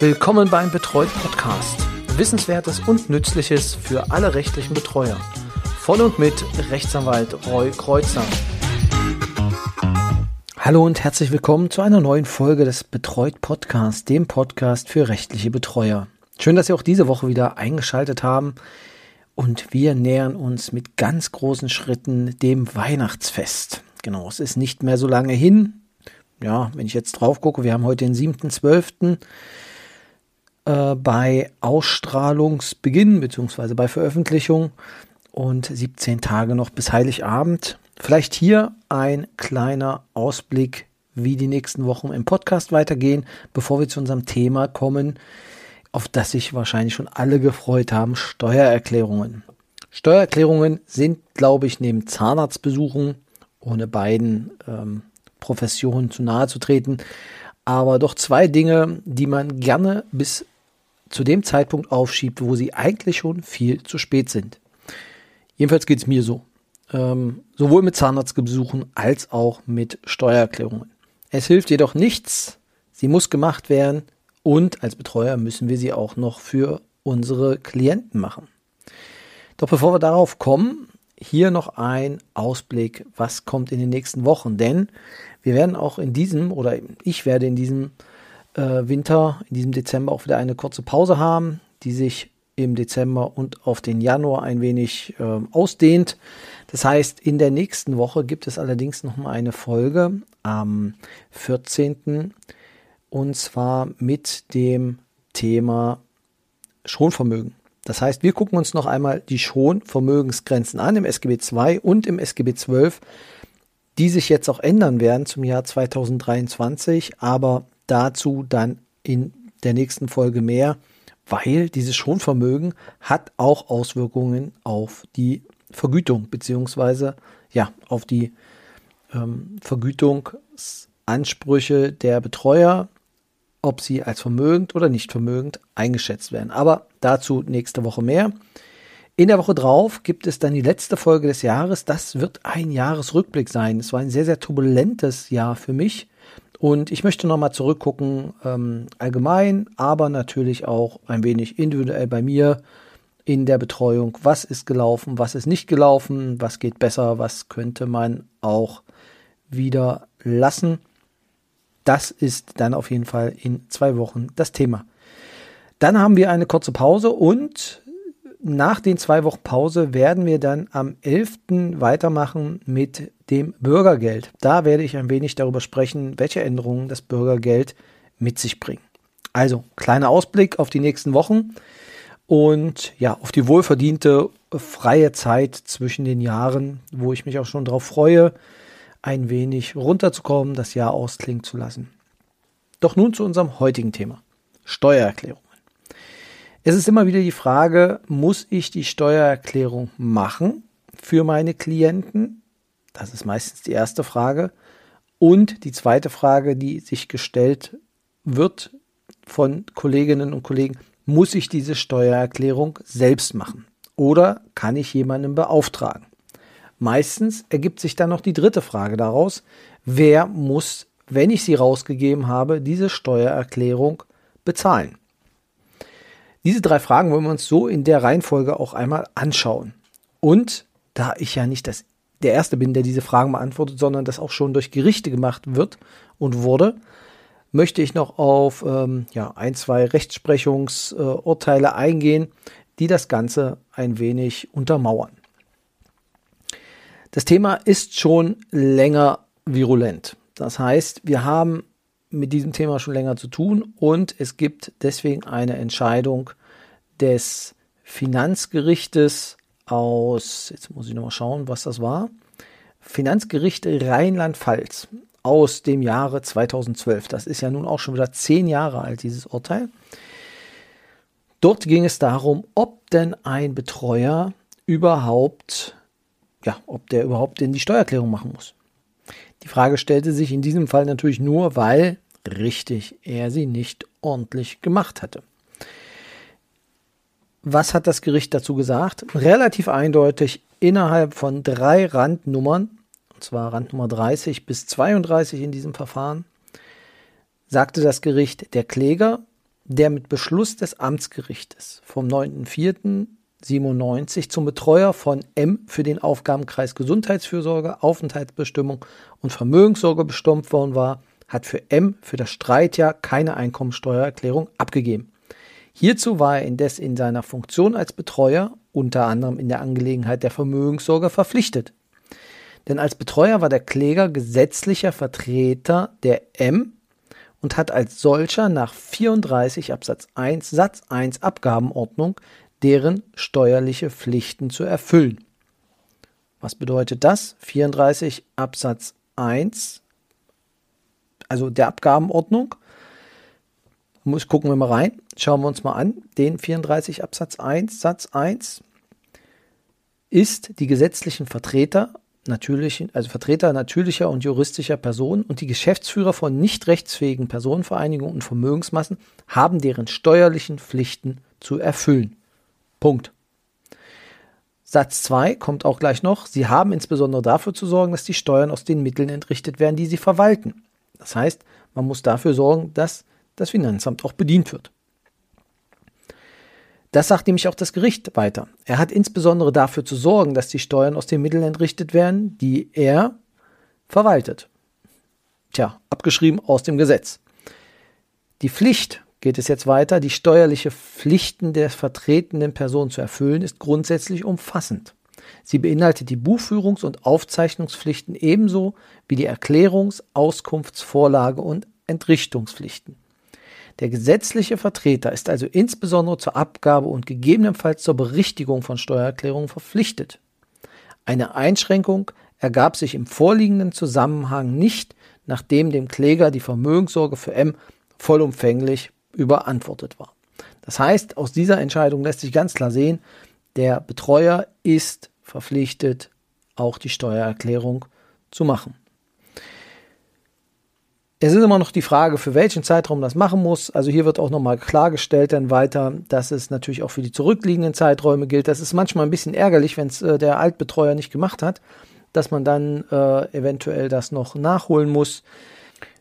Willkommen beim Betreut Podcast. Wissenswertes und Nützliches für alle rechtlichen Betreuer. Von und mit Rechtsanwalt Roy Kreuzer. Hallo und herzlich willkommen zu einer neuen Folge des Betreut Podcasts, dem Podcast für rechtliche Betreuer. Schön, dass Sie auch diese Woche wieder eingeschaltet haben. Und wir nähern uns mit ganz großen Schritten dem Weihnachtsfest. Genau, es ist nicht mehr so lange hin. Ja, wenn ich jetzt drauf gucke, wir haben heute den 7.12. Äh, bei Ausstrahlungsbeginn beziehungsweise bei Veröffentlichung und 17 Tage noch bis Heiligabend. Vielleicht hier ein kleiner Ausblick, wie die nächsten Wochen im Podcast weitergehen, bevor wir zu unserem Thema kommen, auf das sich wahrscheinlich schon alle gefreut haben, Steuererklärungen. Steuererklärungen sind, glaube ich, neben Zahnarztbesuchen, ohne beiden ähm, Professionen zu nahe zu treten, aber doch zwei Dinge, die man gerne bis zu dem Zeitpunkt aufschiebt, wo sie eigentlich schon viel zu spät sind. Jedenfalls geht es mir so. Ähm, sowohl mit Zahnarztbesuchen als auch mit Steuererklärungen. Es hilft jedoch nichts, sie muss gemacht werden, und als Betreuer müssen wir sie auch noch für unsere Klienten machen. Doch bevor wir darauf kommen, hier noch ein Ausblick, was kommt in den nächsten Wochen. Denn wir werden auch in diesem, oder ich werde in diesem äh, Winter, in diesem Dezember auch wieder eine kurze Pause haben, die sich im Dezember und auf den Januar ein wenig äh, ausdehnt. Das heißt, in der nächsten Woche gibt es allerdings noch mal eine Folge am 14 und zwar mit dem Thema Schonvermögen. Das heißt, wir gucken uns noch einmal die Schonvermögensgrenzen an im SGB II und im SGB XII, die sich jetzt auch ändern werden zum Jahr 2023, aber dazu dann in der nächsten Folge mehr, weil dieses Schonvermögen hat auch Auswirkungen auf die Vergütung beziehungsweise ja auf die ähm, Vergütungsansprüche der Betreuer ob sie als vermögend oder nicht vermögend eingeschätzt werden. Aber dazu nächste Woche mehr. In der Woche drauf gibt es dann die letzte Folge des Jahres. Das wird ein Jahresrückblick sein. Es war ein sehr, sehr turbulentes Jahr für mich. Und ich möchte nochmal zurückgucken, ähm, allgemein, aber natürlich auch ein wenig individuell bei mir in der Betreuung. Was ist gelaufen, was ist nicht gelaufen, was geht besser, was könnte man auch wieder lassen. Das ist dann auf jeden Fall in zwei Wochen das Thema. Dann haben wir eine kurze Pause und nach den zwei Wochen Pause werden wir dann am 11. weitermachen mit dem Bürgergeld. Da werde ich ein wenig darüber sprechen, welche Änderungen das Bürgergeld mit sich bringt. Also, kleiner Ausblick auf die nächsten Wochen und ja, auf die wohlverdiente freie Zeit zwischen den Jahren, wo ich mich auch schon darauf freue, ein wenig runterzukommen, das Jahr ausklingen zu lassen. Doch nun zu unserem heutigen Thema. Steuererklärungen. Es ist immer wieder die Frage, muss ich die Steuererklärung machen für meine Klienten? Das ist meistens die erste Frage. Und die zweite Frage, die sich gestellt wird von Kolleginnen und Kollegen, muss ich diese Steuererklärung selbst machen? Oder kann ich jemanden beauftragen? Meistens ergibt sich dann noch die dritte Frage daraus, wer muss, wenn ich sie rausgegeben habe, diese Steuererklärung bezahlen? Diese drei Fragen wollen wir uns so in der Reihenfolge auch einmal anschauen. Und da ich ja nicht das, der Erste bin, der diese Fragen beantwortet, sondern das auch schon durch Gerichte gemacht wird und wurde, möchte ich noch auf ähm, ja, ein, zwei Rechtsprechungsurteile äh, eingehen, die das Ganze ein wenig untermauern. Das Thema ist schon länger virulent. Das heißt, wir haben mit diesem Thema schon länger zu tun und es gibt deswegen eine Entscheidung des Finanzgerichtes aus, jetzt muss ich nochmal schauen, was das war, Finanzgericht Rheinland-Pfalz aus dem Jahre 2012. Das ist ja nun auch schon wieder zehn Jahre alt, dieses Urteil. Dort ging es darum, ob denn ein Betreuer überhaupt ja, ob der überhaupt in die Steuererklärung machen muss. Die Frage stellte sich in diesem Fall natürlich nur, weil richtig er sie nicht ordentlich gemacht hatte. Was hat das Gericht dazu gesagt? Relativ eindeutig innerhalb von drei Randnummern, und zwar Randnummer 30 bis 32 in diesem Verfahren, sagte das Gericht, der Kläger der mit Beschluss des Amtsgerichtes vom 9.4.97 zum Betreuer von M für den Aufgabenkreis Gesundheitsfürsorge, Aufenthaltsbestimmung und Vermögenssorge bestimmt worden war, hat für M für das Streitjahr keine Einkommensteuererklärung abgegeben. Hierzu war er indes in seiner Funktion als Betreuer, unter anderem in der Angelegenheit der Vermögenssorge, verpflichtet. Denn als Betreuer war der Kläger gesetzlicher Vertreter der M und hat als solcher nach 34 Absatz 1 Satz 1 Abgabenordnung deren steuerliche Pflichten zu erfüllen. Was bedeutet das? 34 Absatz 1, also der Abgabenordnung. Muss, gucken wir mal rein, schauen wir uns mal an. Den 34 Absatz 1 Satz 1 ist die gesetzlichen Vertreter natürlichen, also Vertreter natürlicher und juristischer Personen und die Geschäftsführer von nicht rechtsfähigen Personenvereinigungen und Vermögensmassen haben deren steuerlichen Pflichten zu erfüllen. Punkt. Satz 2 kommt auch gleich noch. Sie haben insbesondere dafür zu sorgen, dass die Steuern aus den Mitteln entrichtet werden, die sie verwalten. Das heißt, man muss dafür sorgen, dass das Finanzamt auch bedient wird. Das sagt nämlich auch das Gericht weiter. Er hat insbesondere dafür zu sorgen, dass die Steuern aus den Mitteln entrichtet werden, die er verwaltet. Tja, abgeschrieben aus dem Gesetz. Die Pflicht, geht es jetzt weiter, die steuerliche Pflichten der vertretenen Person zu erfüllen, ist grundsätzlich umfassend. Sie beinhaltet die Buchführungs- und Aufzeichnungspflichten ebenso wie die Erklärungs-, Auskunftsvorlage und Entrichtungspflichten. Der gesetzliche Vertreter ist also insbesondere zur Abgabe und gegebenenfalls zur Berichtigung von Steuererklärungen verpflichtet. Eine Einschränkung ergab sich im vorliegenden Zusammenhang nicht, nachdem dem Kläger die Vermögenssorge für M vollumfänglich überantwortet war. Das heißt, aus dieser Entscheidung lässt sich ganz klar sehen, der Betreuer ist verpflichtet, auch die Steuererklärung zu machen. Es ist immer noch die Frage, für welchen Zeitraum das machen muss. Also hier wird auch nochmal klargestellt dann weiter, dass es natürlich auch für die zurückliegenden Zeiträume gilt. Das ist manchmal ein bisschen ärgerlich, wenn es äh, der Altbetreuer nicht gemacht hat, dass man dann äh, eventuell das noch nachholen muss.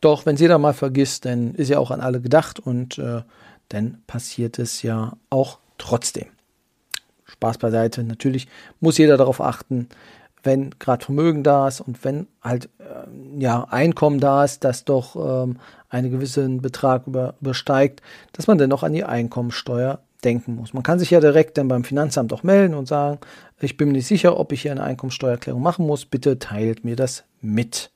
Doch wenn es jeder mal vergisst, dann ist ja auch an alle gedacht und äh, dann passiert es ja auch trotzdem. Spaß beiseite. Natürlich muss jeder darauf achten, wenn gerade Vermögen da ist und wenn halt äh, ja Einkommen da ist, das doch ähm, einen gewissen Betrag über, übersteigt, dass man dann noch an die Einkommensteuer denken muss. Man kann sich ja direkt dann beim Finanzamt auch melden und sagen, ich bin mir nicht sicher, ob ich hier eine Einkommensteuererklärung machen muss, bitte teilt mir das mit.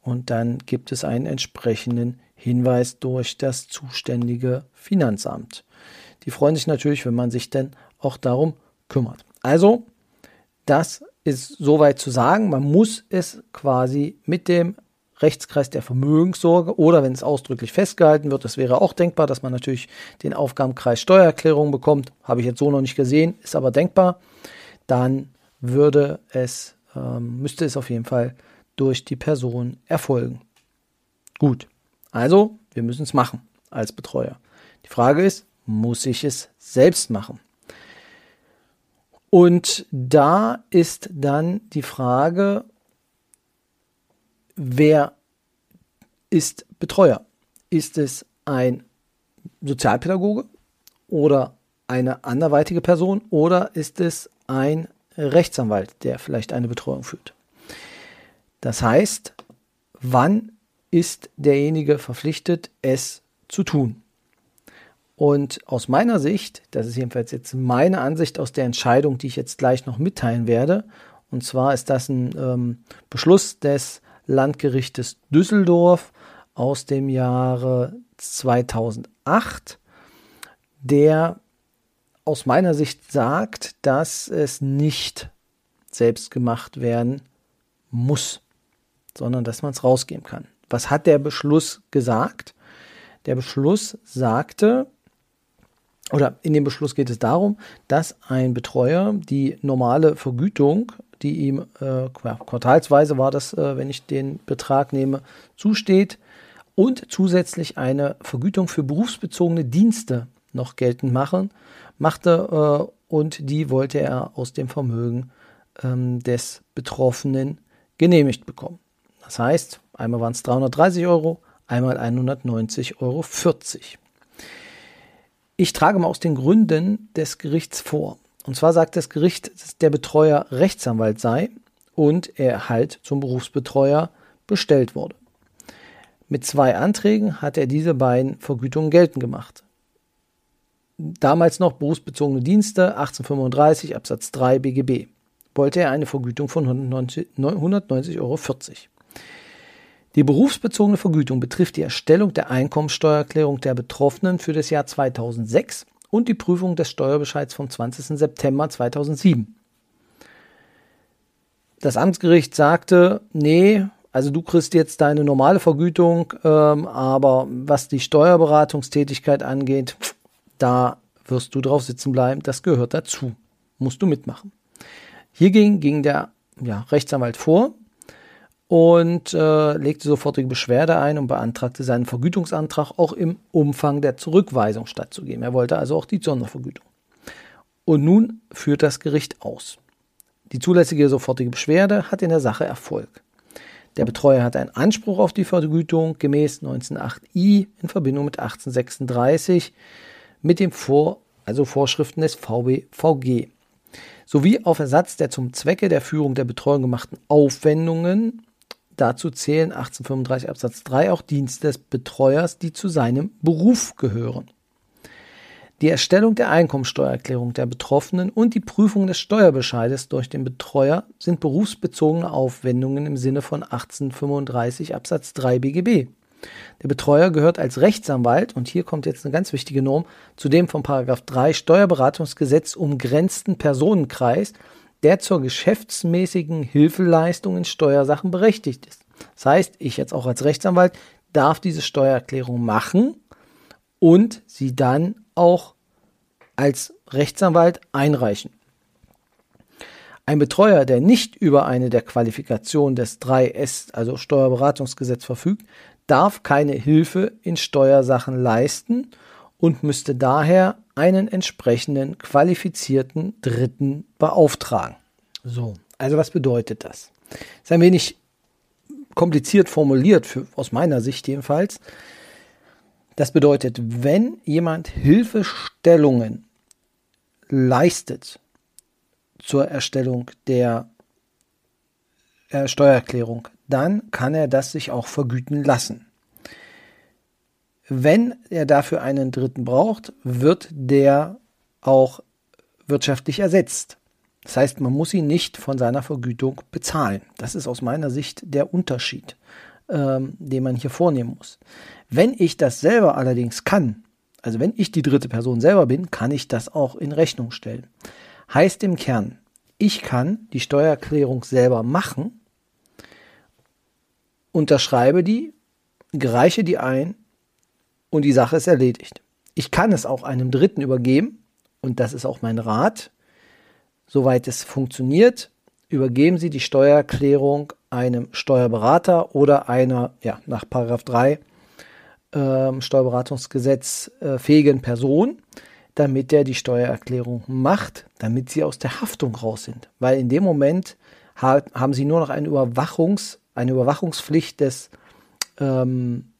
Und dann gibt es einen entsprechenden Hinweis durch das zuständige Finanzamt. Die freuen sich natürlich, wenn man sich dann auch darum kümmert. Also, das ist soweit zu sagen, man muss es quasi mit dem Rechtskreis der Vermögenssorge oder wenn es ausdrücklich festgehalten wird, das wäre auch denkbar, dass man natürlich den Aufgabenkreis Steuererklärung bekommt, habe ich jetzt so noch nicht gesehen, ist aber denkbar, dann würde es, ähm, müsste es auf jeden Fall durch die Person erfolgen. Gut, also wir müssen es machen als Betreuer. Die Frage ist, muss ich es selbst machen? Und da ist dann die Frage, wer ist Betreuer? Ist es ein Sozialpädagoge oder eine anderweitige Person oder ist es ein Rechtsanwalt, der vielleicht eine Betreuung führt? Das heißt, wann ist derjenige verpflichtet, es zu tun? Und aus meiner Sicht, das ist jedenfalls jetzt meine Ansicht aus der Entscheidung, die ich jetzt gleich noch mitteilen werde, und zwar ist das ein ähm, Beschluss des Landgerichtes Düsseldorf aus dem Jahre 2008, der aus meiner Sicht sagt, dass es nicht selbst gemacht werden muss, sondern dass man es rausgeben kann. Was hat der Beschluss gesagt? Der Beschluss sagte, oder in dem Beschluss geht es darum, dass ein Betreuer die normale Vergütung, die ihm äh, quartalsweise war das, äh, wenn ich den Betrag nehme, zusteht und zusätzlich eine Vergütung für berufsbezogene Dienste noch geltend machen, machte äh, und die wollte er aus dem Vermögen ähm, des Betroffenen genehmigt bekommen. Das heißt, einmal waren es 330 Euro, einmal 190,40 Euro. Ich trage mal aus den Gründen des Gerichts vor. Und zwar sagt das Gericht, dass der Betreuer Rechtsanwalt sei und er halt zum Berufsbetreuer bestellt wurde. Mit zwei Anträgen hat er diese beiden Vergütungen geltend gemacht. Damals noch berufsbezogene Dienste, 1835 Absatz 3 BGB, wollte er eine Vergütung von 190,40 Euro. Die berufsbezogene Vergütung betrifft die Erstellung der Einkommensteuererklärung der Betroffenen für das Jahr 2006 und die Prüfung des Steuerbescheids vom 20. September 2007. Das Amtsgericht sagte, nee, also du kriegst jetzt deine normale Vergütung, ähm, aber was die Steuerberatungstätigkeit angeht, da wirst du drauf sitzen bleiben. Das gehört dazu. Musst du mitmachen. Hiergegen ging der ja, Rechtsanwalt vor und äh, legte sofortige Beschwerde ein und beantragte seinen Vergütungsantrag auch im Umfang der Zurückweisung stattzugeben. Er wollte also auch die Sondervergütung. Und nun führt das Gericht aus. Die zulässige sofortige Beschwerde hat in der Sache Erfolg. Der Betreuer hat einen Anspruch auf die Vergütung gemäß 1908i in Verbindung mit 1836 mit dem Vor also Vorschriften des VBVG sowie auf Ersatz der zum Zwecke der Führung der Betreuung gemachten Aufwendungen. Dazu zählen 1835 Absatz 3 auch Dienste des Betreuers, die zu seinem Beruf gehören. Die Erstellung der Einkommensteuererklärung der Betroffenen und die Prüfung des Steuerbescheides durch den Betreuer sind berufsbezogene Aufwendungen im Sinne von 1835 Absatz 3 BGB. Der Betreuer gehört als Rechtsanwalt, und hier kommt jetzt eine ganz wichtige Norm, zu dem von 3 Steuerberatungsgesetz umgrenzten Personenkreis, der zur geschäftsmäßigen Hilfeleistung in Steuersachen berechtigt ist. Das heißt, ich jetzt auch als Rechtsanwalt darf diese Steuererklärung machen und sie dann auch als Rechtsanwalt einreichen. Ein Betreuer, der nicht über eine der Qualifikationen des 3S, also Steuerberatungsgesetz, verfügt, darf keine Hilfe in Steuersachen leisten und müsste daher einen entsprechenden qualifizierten Dritten beauftragen. So, also was bedeutet das? Ist ein wenig kompliziert formuliert, für, aus meiner Sicht jedenfalls. Das bedeutet, wenn jemand Hilfestellungen leistet zur Erstellung der äh, Steuererklärung, dann kann er das sich auch vergüten lassen. Wenn er dafür einen Dritten braucht, wird der auch wirtschaftlich ersetzt. Das heißt, man muss ihn nicht von seiner Vergütung bezahlen. Das ist aus meiner Sicht der Unterschied, ähm, den man hier vornehmen muss. Wenn ich das selber allerdings kann, also wenn ich die dritte Person selber bin, kann ich das auch in Rechnung stellen. Heißt im Kern, ich kann die Steuererklärung selber machen, unterschreibe die, gereiche die ein und die Sache ist erledigt. Ich kann es auch einem Dritten übergeben und das ist auch mein Rat. Soweit es funktioniert, übergeben Sie die Steuererklärung einem Steuerberater oder einer, ja, nach Paragraph 3 äh, Steuerberatungsgesetz äh, fähigen Person, damit der die Steuererklärung macht, damit sie aus der Haftung raus sind. Weil in dem Moment ha haben sie nur noch eine, Überwachungs-, eine Überwachungspflicht des, ähm,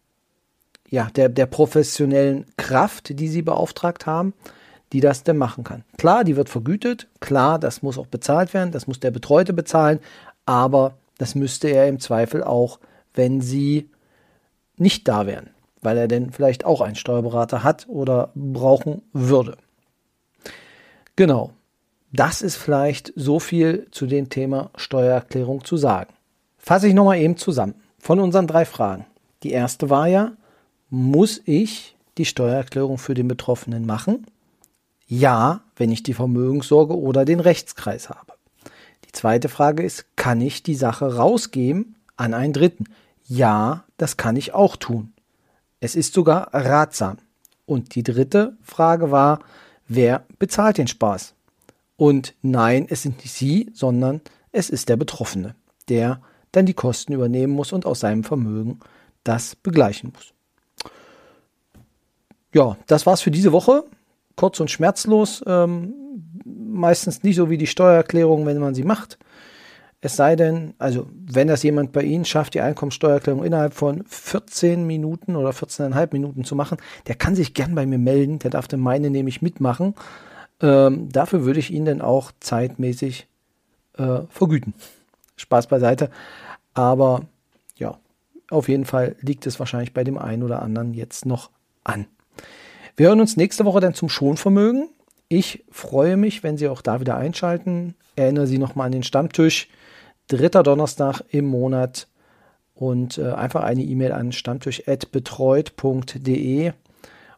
ja, der, der professionellen Kraft, die sie beauftragt haben, die das denn machen kann. Klar, die wird vergütet, klar, das muss auch bezahlt werden, das muss der Betreute bezahlen, aber das müsste er im Zweifel auch, wenn sie nicht da wären weil er denn vielleicht auch einen Steuerberater hat oder brauchen würde. Genau, das ist vielleicht so viel zu dem Thema Steuererklärung zu sagen. Fasse ich nochmal eben zusammen von unseren drei Fragen. Die erste war ja, muss ich die Steuererklärung für den Betroffenen machen? Ja, wenn ich die Vermögenssorge oder den Rechtskreis habe. Die zweite Frage ist, kann ich die Sache rausgeben an einen Dritten? Ja, das kann ich auch tun. Es ist sogar ratsam. Und die dritte Frage war, wer bezahlt den Spaß? Und nein, es sind nicht Sie, sondern es ist der Betroffene, der dann die Kosten übernehmen muss und aus seinem Vermögen das begleichen muss. Ja, das war's für diese Woche. Kurz und schmerzlos. Ähm, meistens nicht so wie die Steuererklärung, wenn man sie macht. Es sei denn, also wenn das jemand bei Ihnen schafft, die Einkommensteuererklärung innerhalb von 14 Minuten oder 14,5 Minuten zu machen, der kann sich gern bei mir melden. Der darf dann meine nämlich mitmachen. Ähm, dafür würde ich ihn dann auch zeitmäßig äh, vergüten. Spaß beiseite. Aber ja, auf jeden Fall liegt es wahrscheinlich bei dem einen oder anderen jetzt noch an. Wir hören uns nächste Woche dann zum Schonvermögen. Ich freue mich, wenn Sie auch da wieder einschalten. Erinnere Sie nochmal an den Stammtisch dritter Donnerstag im Monat und äh, einfach eine E-Mail an stammtisch.betreut.de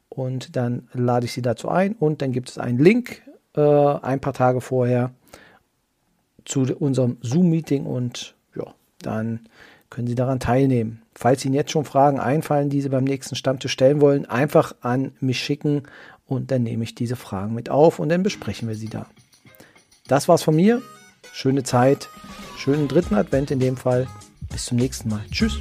und dann lade ich Sie dazu ein und dann gibt es einen Link äh, ein paar Tage vorher zu unserem Zoom-Meeting und ja, dann können Sie daran teilnehmen. Falls Ihnen jetzt schon Fragen einfallen, die Sie beim nächsten Stammtisch stellen wollen, einfach an mich schicken und dann nehme ich diese Fragen mit auf und dann besprechen wir sie da. Das war's von mir. Schöne Zeit. Schönen dritten Advent in dem Fall. Bis zum nächsten Mal. Tschüss.